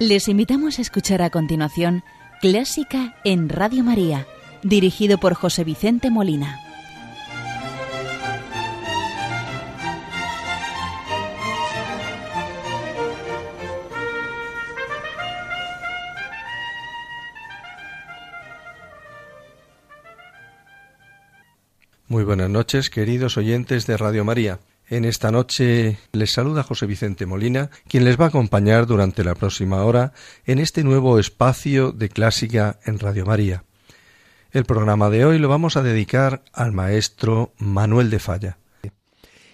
Les invitamos a escuchar a continuación Clásica en Radio María, dirigido por José Vicente Molina. Muy buenas noches, queridos oyentes de Radio María. En esta noche les saluda José Vicente Molina, quien les va a acompañar durante la próxima hora en este nuevo espacio de clásica en Radio María. El programa de hoy lo vamos a dedicar al maestro Manuel de Falla.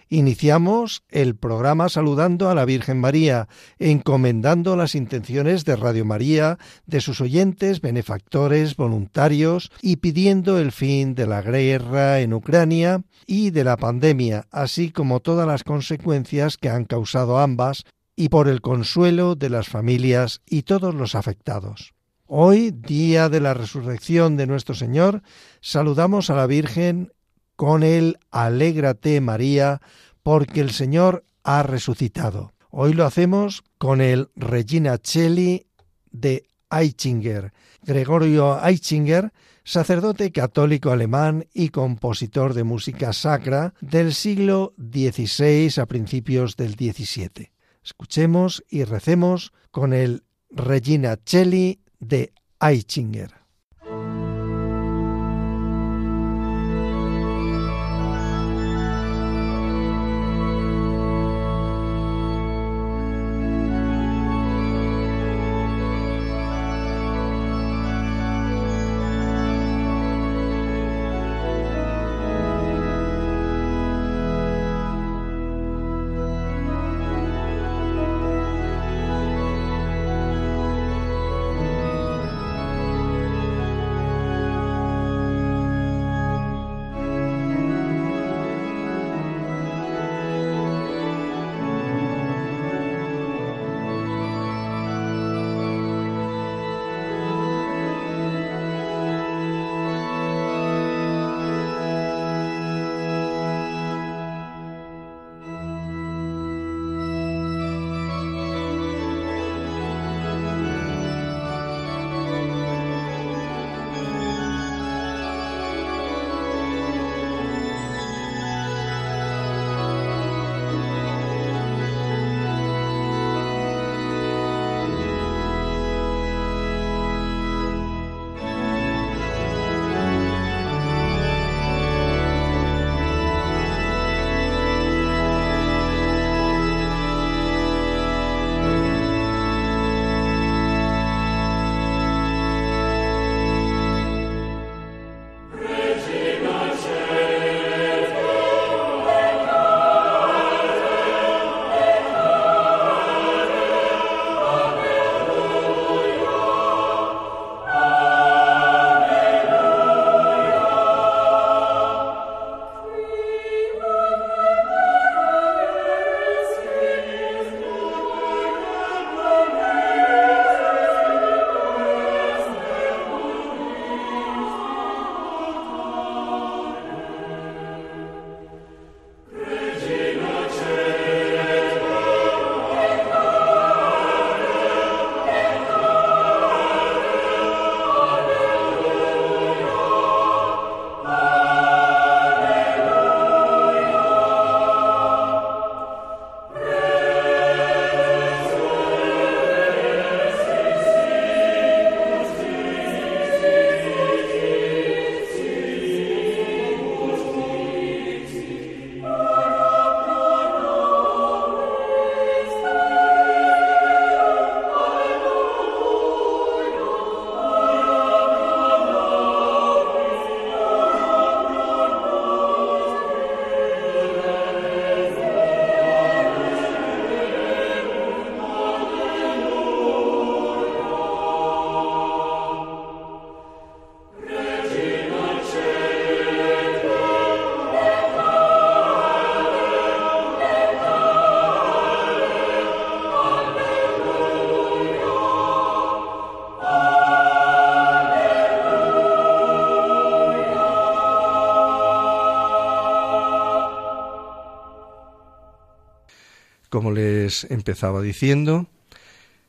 Iniciamos el programa saludando a la Virgen María, encomendando las intenciones de Radio María, de sus oyentes, benefactores, voluntarios y pidiendo el fin de la guerra en Ucrania y de la pandemia, así como todas las consecuencias que han causado ambas y por el consuelo de las familias y todos los afectados. Hoy, día de la resurrección de nuestro Señor, saludamos a la Virgen con el Alégrate María, porque el Señor ha resucitado. Hoy lo hacemos con el Regina Celli de Aichinger. Gregorio Aichinger, sacerdote católico alemán y compositor de música sacra del siglo XVI a principios del XVII. Escuchemos y recemos con el Regina Celli de Aichinger. Empezaba diciendo,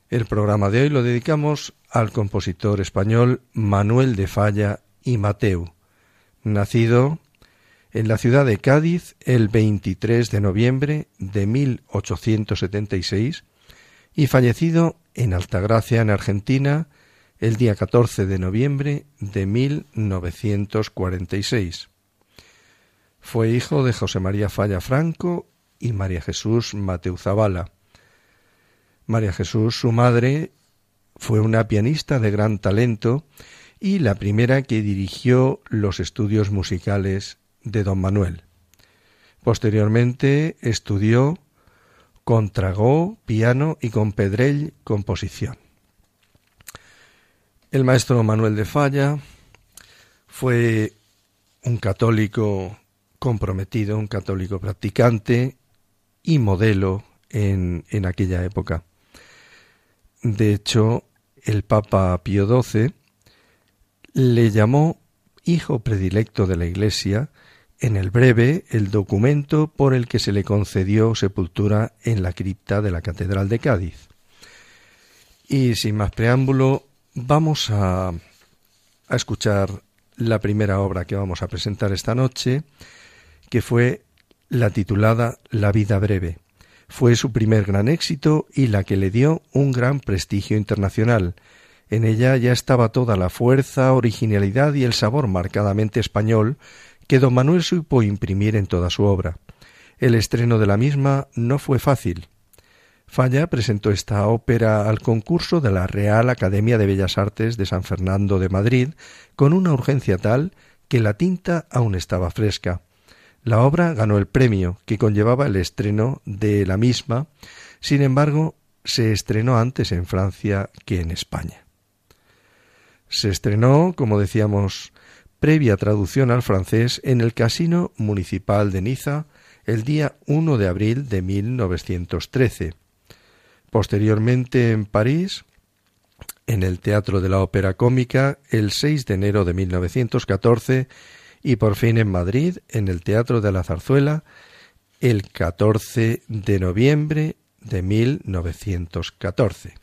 El programa de hoy lo dedicamos al compositor español Manuel de Falla y Mateu, nacido en la ciudad de Cádiz el 23 de noviembre de 1876 y fallecido en Altagracia, en Argentina, el día 14 de noviembre de 1946. Fue hijo de José María Falla Franco y María Jesús Mateu Zavala. María Jesús, su madre, fue una pianista de gran talento y la primera que dirigió los estudios musicales de don Manuel. Posteriormente estudió con Tragó, piano y con Pedrell, composición. El maestro Manuel de Falla fue un católico comprometido, un católico practicante y modelo en, en aquella época. De hecho, el Papa Pío XII le llamó hijo predilecto de la Iglesia en el breve el documento por el que se le concedió sepultura en la cripta de la Catedral de Cádiz. Y sin más preámbulo, vamos a, a escuchar la primera obra que vamos a presentar esta noche, que fue la titulada La vida breve. Fue su primer gran éxito y la que le dio un gran prestigio internacional. En ella ya estaba toda la fuerza, originalidad y el sabor marcadamente español que don Manuel supo imprimir en toda su obra. El estreno de la misma no fue fácil. Falla presentó esta ópera al concurso de la Real Academia de Bellas Artes de San Fernando de Madrid con una urgencia tal que la tinta aún estaba fresca. La obra ganó el premio que conllevaba el estreno de la misma, sin embargo, se estrenó antes en Francia que en España. Se estrenó, como decíamos, previa traducción al francés en el Casino Municipal de Niza el día 1 de abril de 1913. Posteriormente en París, en el Teatro de la Ópera Cómica, el 6 de enero de 1914 y por fin en Madrid, en el Teatro de la Zarzuela, el 14 de noviembre de 1914.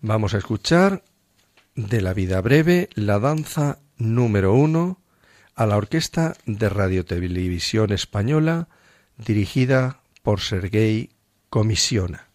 Vamos a escuchar de la vida breve la danza número uno a la Orquesta de Radio Televisión Española dirigida por Sergei Comisiona.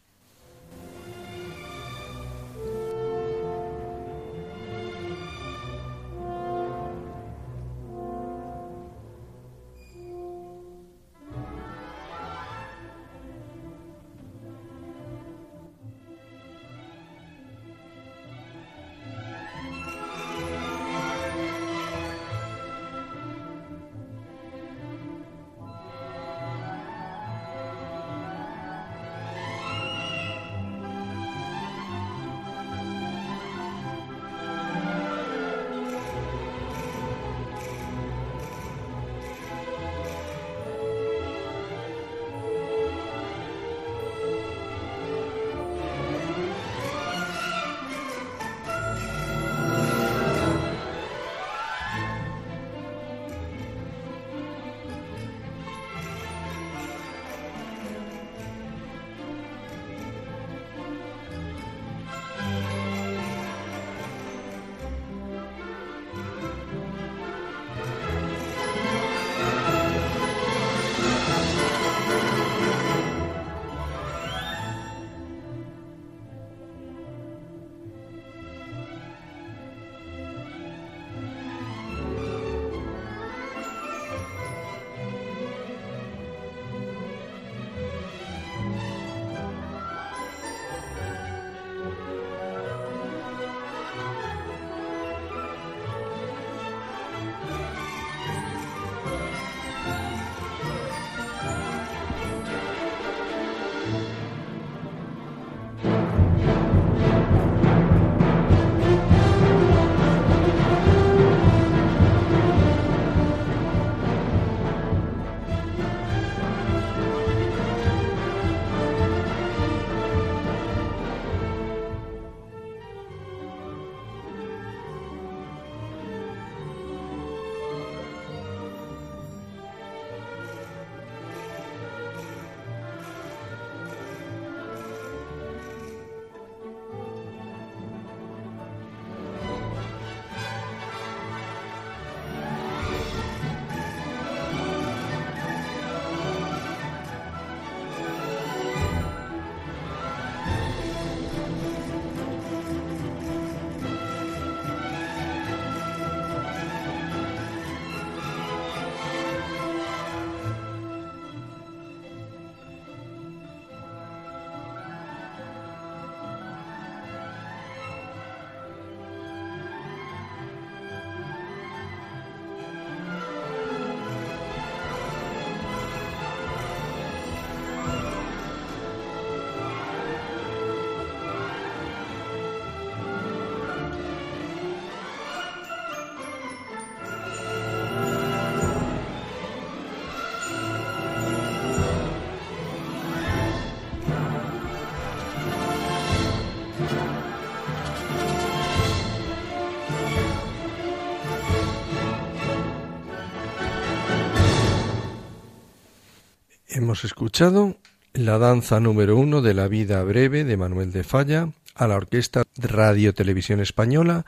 Hemos escuchado la danza número uno de la vida breve de Manuel de Falla a la Orquesta Radio Televisión Española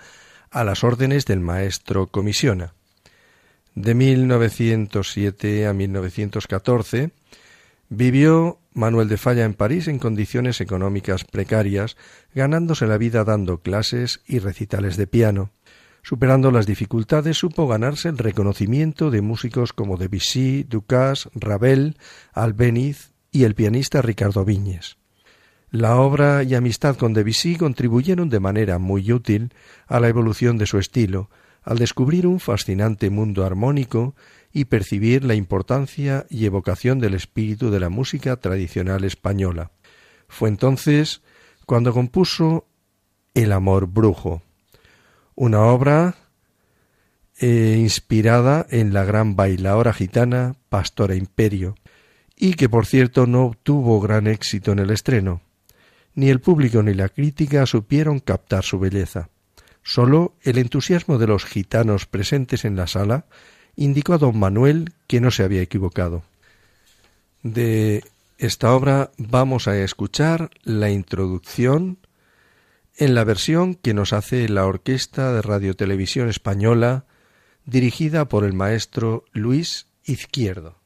a las órdenes del maestro Comisiona. De 1907 a 1914 vivió Manuel de Falla en París en condiciones económicas precarias, ganándose la vida dando clases y recitales de piano. Superando las dificultades, supo ganarse el reconocimiento de músicos como Debussy, Ducasse, Ravel, Albéniz y el pianista Ricardo Viñes. La obra y amistad con Debussy contribuyeron de manera muy útil a la evolución de su estilo, al descubrir un fascinante mundo armónico y percibir la importancia y evocación del espíritu de la música tradicional española. Fue entonces cuando compuso El amor brujo, una obra eh, inspirada en la gran bailaora gitana Pastora Imperio, y que por cierto no obtuvo gran éxito en el estreno. Ni el público ni la crítica supieron captar su belleza. Sólo el entusiasmo de los gitanos presentes en la sala indicó a don Manuel que no se había equivocado. De esta obra vamos a escuchar la introducción en la versión que nos hace la Orquesta de Radiotelevisión Española, dirigida por el maestro Luis Izquierdo.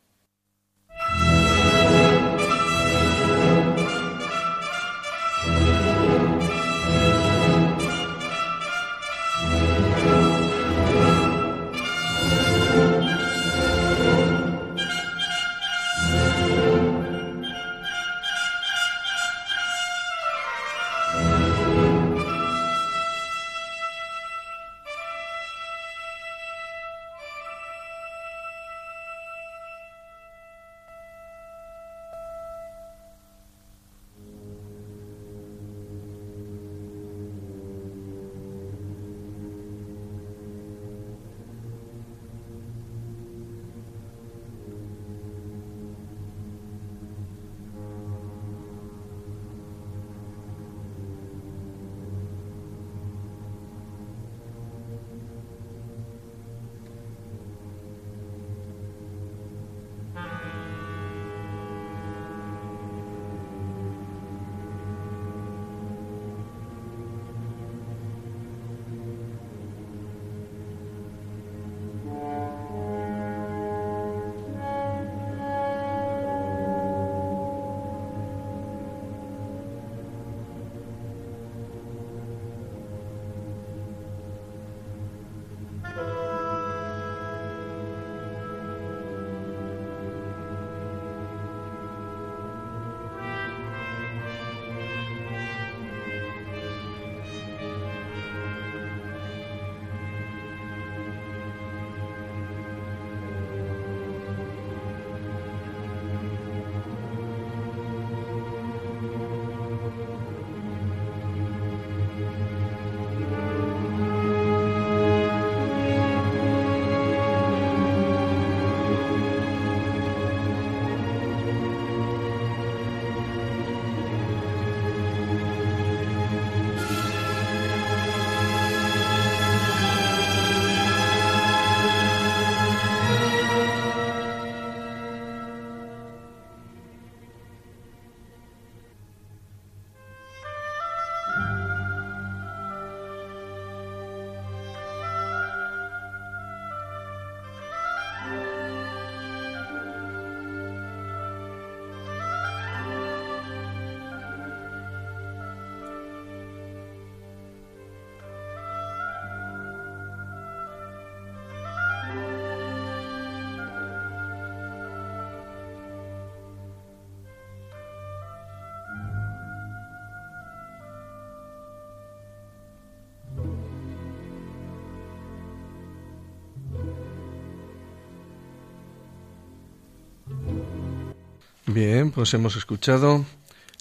Bien, pues hemos escuchado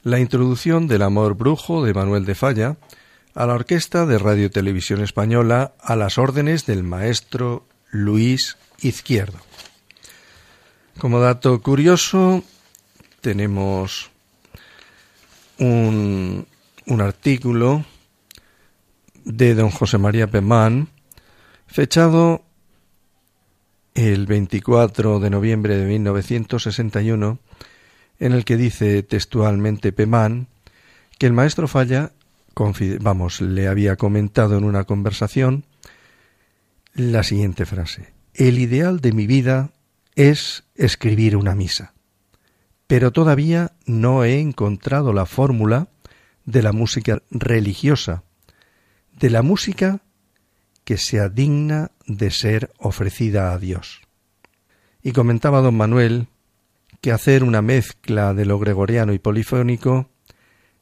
la introducción del Amor Brujo de Manuel de Falla a la Orquesta de Radio Televisión Española a las órdenes del maestro Luis Izquierdo. Como dato curioso, tenemos un, un artículo de don José María Pemán, fechado el 24 de noviembre de 1961, en el que dice textualmente Pemán que el maestro Falla, vamos, le había comentado en una conversación la siguiente frase. El ideal de mi vida es escribir una misa, pero todavía no he encontrado la fórmula de la música religiosa, de la música que sea digna de ser ofrecida a Dios. Y comentaba don Manuel que hacer una mezcla de lo gregoriano y polifónico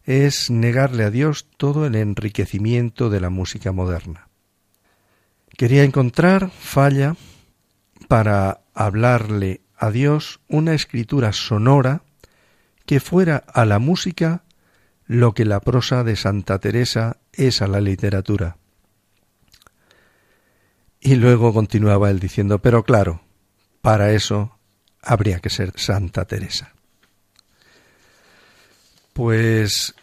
es negarle a Dios todo el enriquecimiento de la música moderna. Quería encontrar falla para hablarle a Dios una escritura sonora que fuera a la música lo que la prosa de Santa Teresa es a la literatura. Y luego continuaba él diciendo, pero claro, para eso habría que ser Santa Teresa. Pues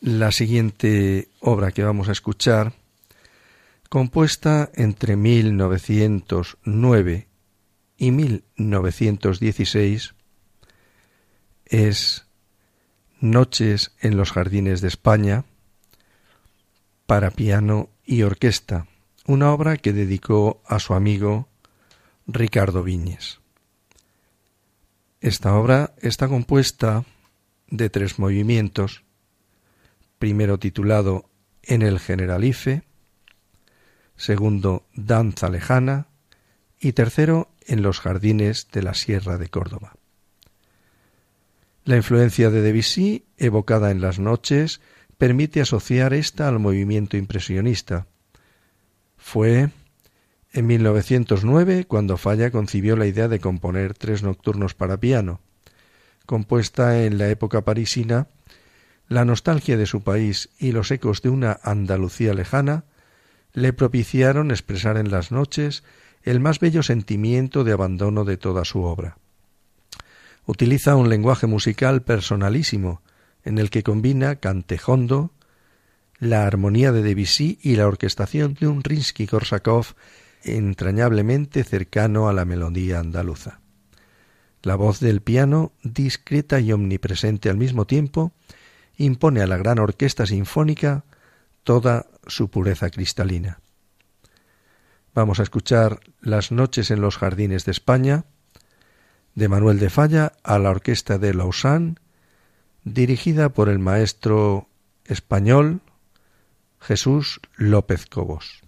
la siguiente obra que vamos a escuchar, compuesta entre 1909 y 1916, es Noches en los Jardines de España para piano y orquesta, una obra que dedicó a su amigo Ricardo Viñes. Esta obra está compuesta de tres movimientos, primero titulado En el Generalife, segundo Danza Lejana y tercero En los Jardines de la Sierra de Córdoba. La influencia de Debussy, evocada en las noches, permite asociar esta al movimiento impresionista. Fue en 1909, cuando Falla concibió la idea de componer tres nocturnos para piano. Compuesta en la época parisina, la nostalgia de su país y los ecos de una Andalucía lejana le propiciaron expresar en las noches el más bello sentimiento de abandono de toda su obra. Utiliza un lenguaje musical personalísimo, en el que combina cantejondo, la armonía de Debussy y la orquestación de un Rinsky-Korsakov entrañablemente cercano a la melodía andaluza. La voz del piano, discreta y omnipresente al mismo tiempo, impone a la gran orquesta sinfónica toda su pureza cristalina. Vamos a escuchar Las noches en los jardines de España, de Manuel de Falla a la orquesta de Lausanne, dirigida por el maestro español Jesús López Cobos.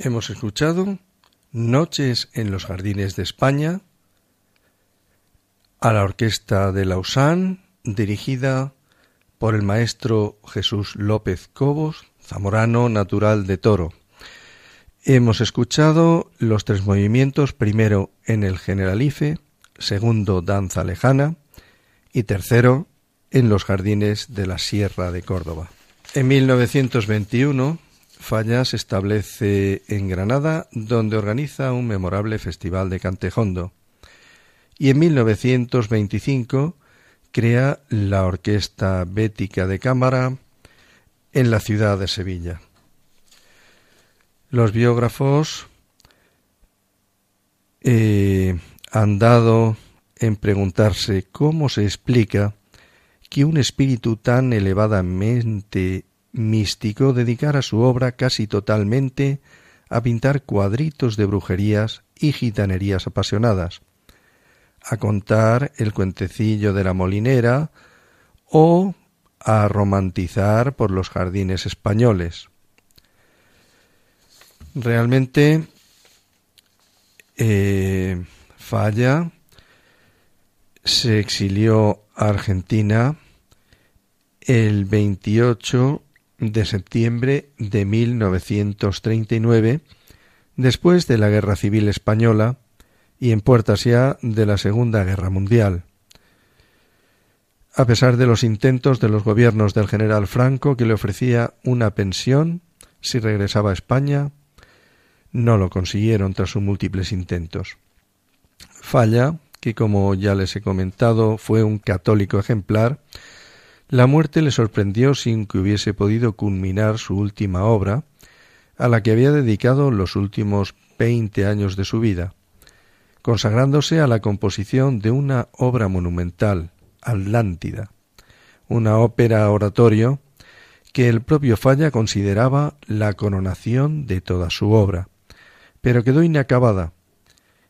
Hemos escuchado Noches en los Jardines de España a la Orquesta de Lausanne, dirigida por el maestro Jesús López Cobos, zamorano natural de Toro. Hemos escuchado los tres movimientos, primero en el Generalife, segundo Danza Lejana y tercero en los Jardines de la Sierra de Córdoba. En 1921, Falla se establece en Granada, donde organiza un memorable festival de cantejondo. Y en 1925 crea la Orquesta Bética de Cámara en la ciudad de Sevilla. Los biógrafos eh, han dado en preguntarse cómo se explica que un espíritu tan elevadamente místico dedicara su obra casi totalmente a pintar cuadritos de brujerías y gitanerías apasionadas, a contar el cuentecillo de la molinera o a romantizar por los jardines españoles. Realmente eh, Falla se exilió a Argentina el 28 de septiembre de 1939, después de la Guerra Civil Española y en puertas ya de la Segunda Guerra Mundial. A pesar de los intentos de los gobiernos del general Franco que le ofrecía una pensión si regresaba a España, no lo consiguieron tras sus múltiples intentos. Falla, que como ya les he comentado fue un católico ejemplar, la muerte le sorprendió sin que hubiese podido culminar su última obra, a la que había dedicado los últimos veinte años de su vida, consagrándose a la composición de una obra monumental, Atlántida, una ópera oratorio que el propio Falla consideraba la coronación de toda su obra, pero quedó inacabada,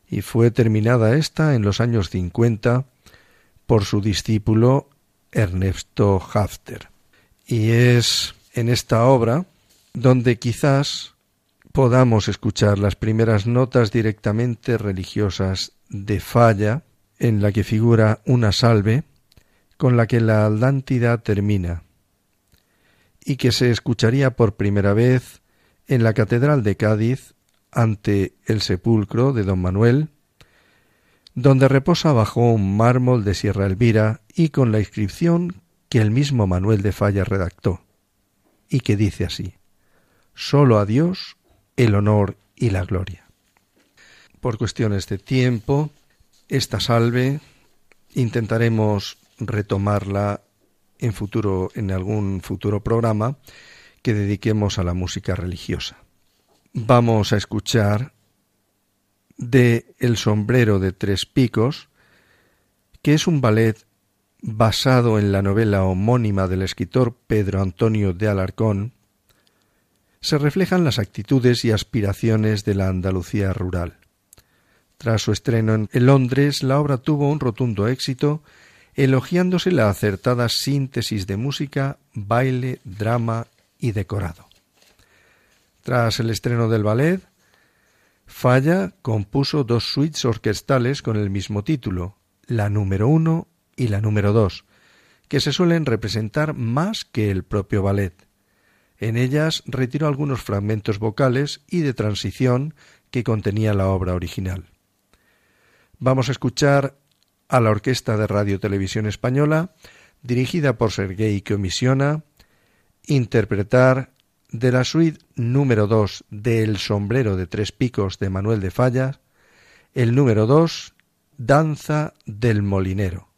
y fue terminada ésta en los años cincuenta por su discípulo Ernesto Hafter. Y es en esta obra donde quizás podamos escuchar las primeras notas directamente religiosas de Falla, en la que figura una salve con la que la Atlántida termina, y que se escucharía por primera vez en la Catedral de Cádiz ante el sepulcro de don Manuel, donde reposa bajo un mármol de Sierra Elvira y con la inscripción que el mismo Manuel de Falla redactó, y que dice así, Solo a Dios el honor y la gloria. Por cuestiones de tiempo, esta salve intentaremos retomarla en futuro en algún futuro programa que dediquemos a la música religiosa. Vamos a escuchar de El sombrero de tres picos, que es un ballet basado en la novela homónima del escritor Pedro Antonio de Alarcón, se reflejan las actitudes y aspiraciones de la Andalucía rural. Tras su estreno en Londres, la obra tuvo un rotundo éxito, elogiándose la acertada síntesis de música, baile, drama y decorado. Tras el estreno del ballet, Falla compuso dos suites orquestales con el mismo título, la número uno y la número dos, que se suelen representar más que el propio ballet. En ellas retiró algunos fragmentos vocales y de transición que contenía la obra original. Vamos a escuchar a la Orquesta de Radio Televisión Española, dirigida por Sergei Comisiona, interpretar de la suite número 2 de El sombrero de tres picos de Manuel de Fallas, el número 2, Danza del molinero.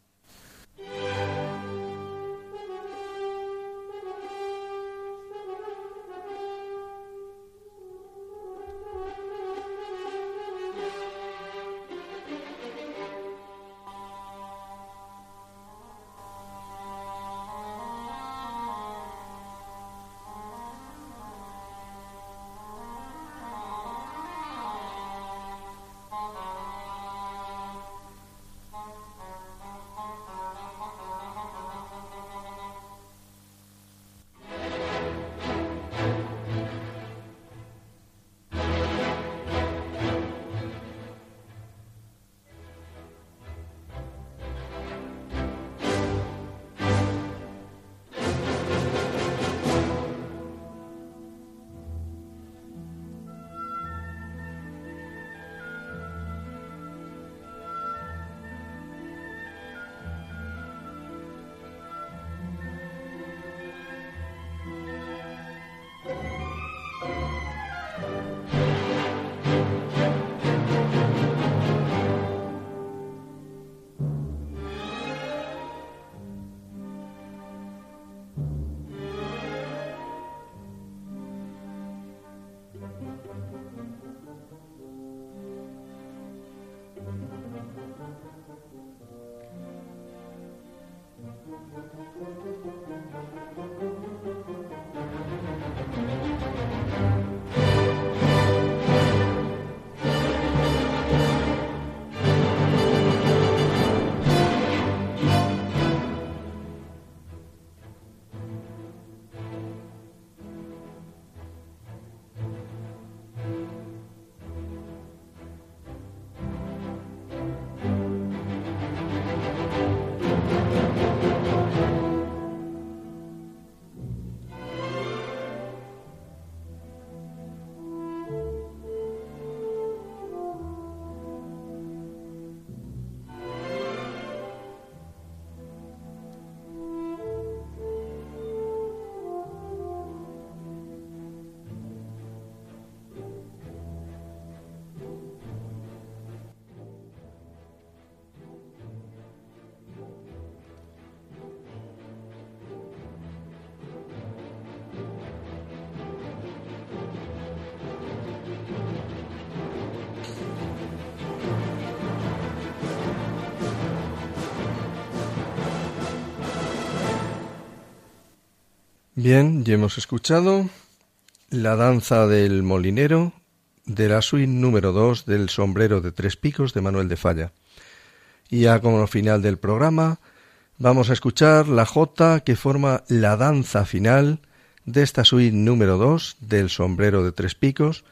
Bien, ya hemos escuchado la danza del molinero de la suite número 2 del sombrero de tres picos de Manuel de Falla. Y ya como final del programa vamos a escuchar la jota que forma la danza final de esta suite número 2 del sombrero de tres picos,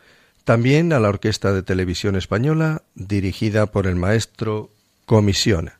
también a la Orquesta de Televisión Española dirigida por el maestro Comisiona.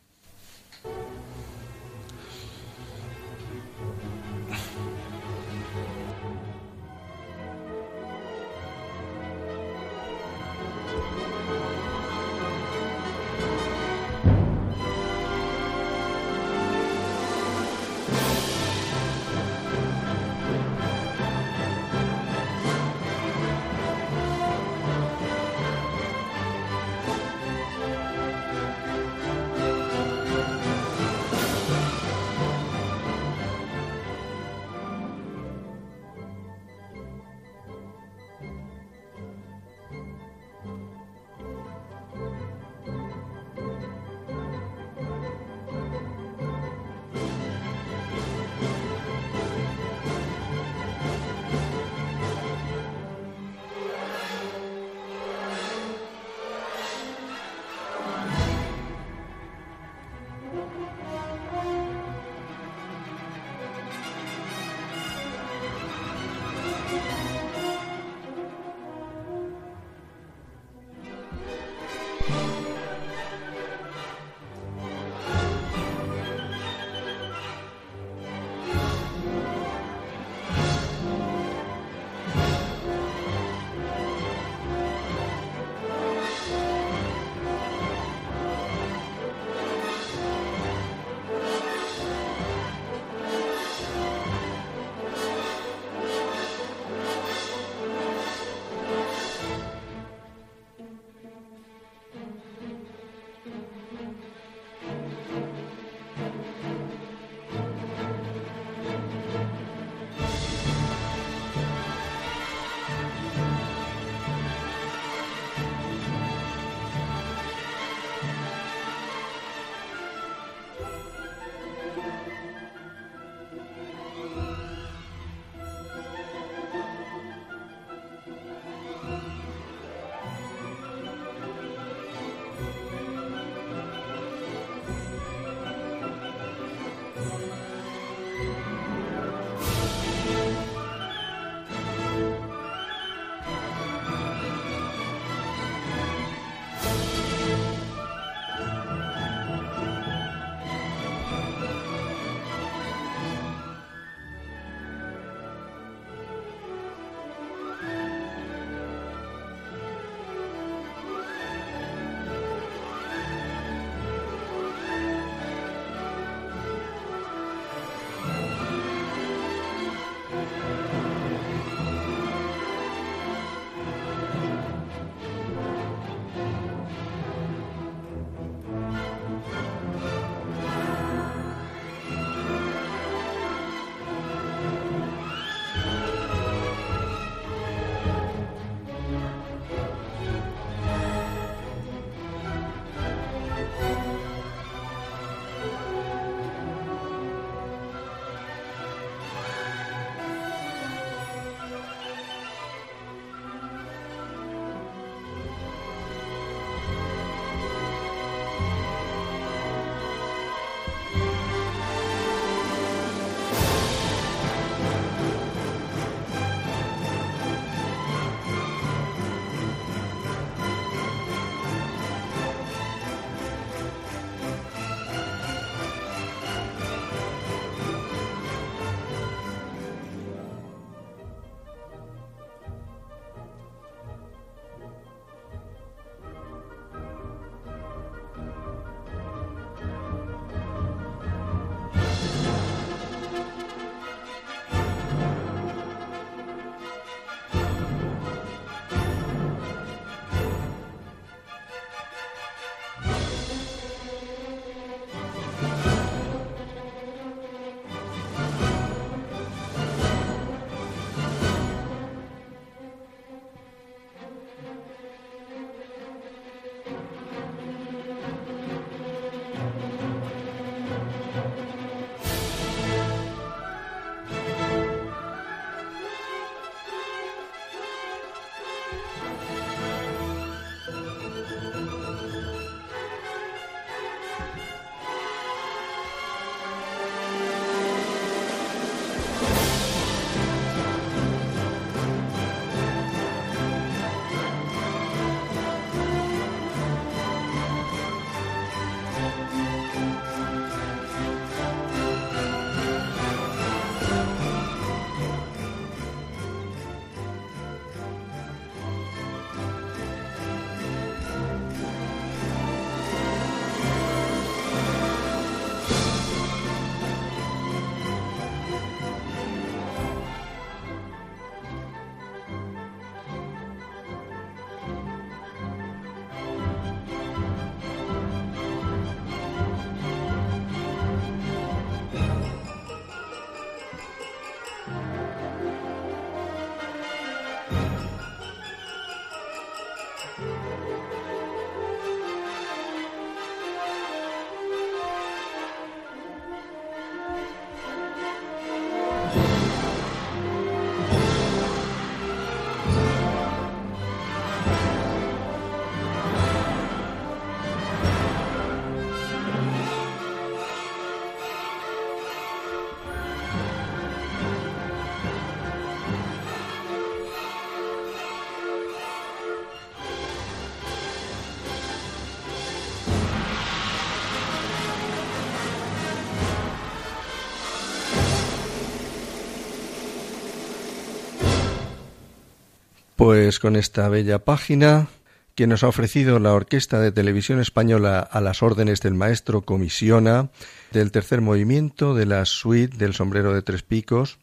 Pues con esta bella página que nos ha ofrecido la Orquesta de Televisión Española a las órdenes del maestro Comisiona del tercer movimiento de la suite del sombrero de tres picos,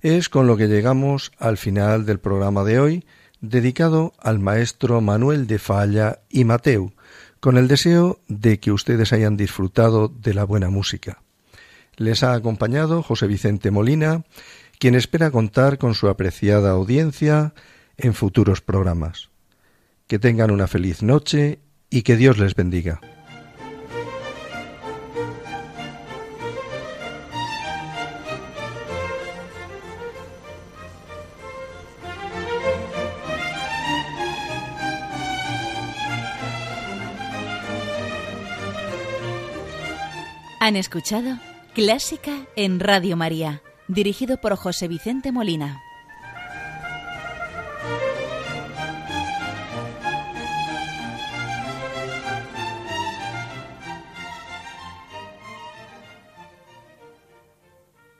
es con lo que llegamos al final del programa de hoy, dedicado al maestro Manuel de Falla y Mateu, con el deseo de que ustedes hayan disfrutado de la buena música. Les ha acompañado José Vicente Molina, quien espera contar con su apreciada audiencia en futuros programas. Que tengan una feliz noche y que Dios les bendiga. Han escuchado Clásica en Radio María, dirigido por José Vicente Molina.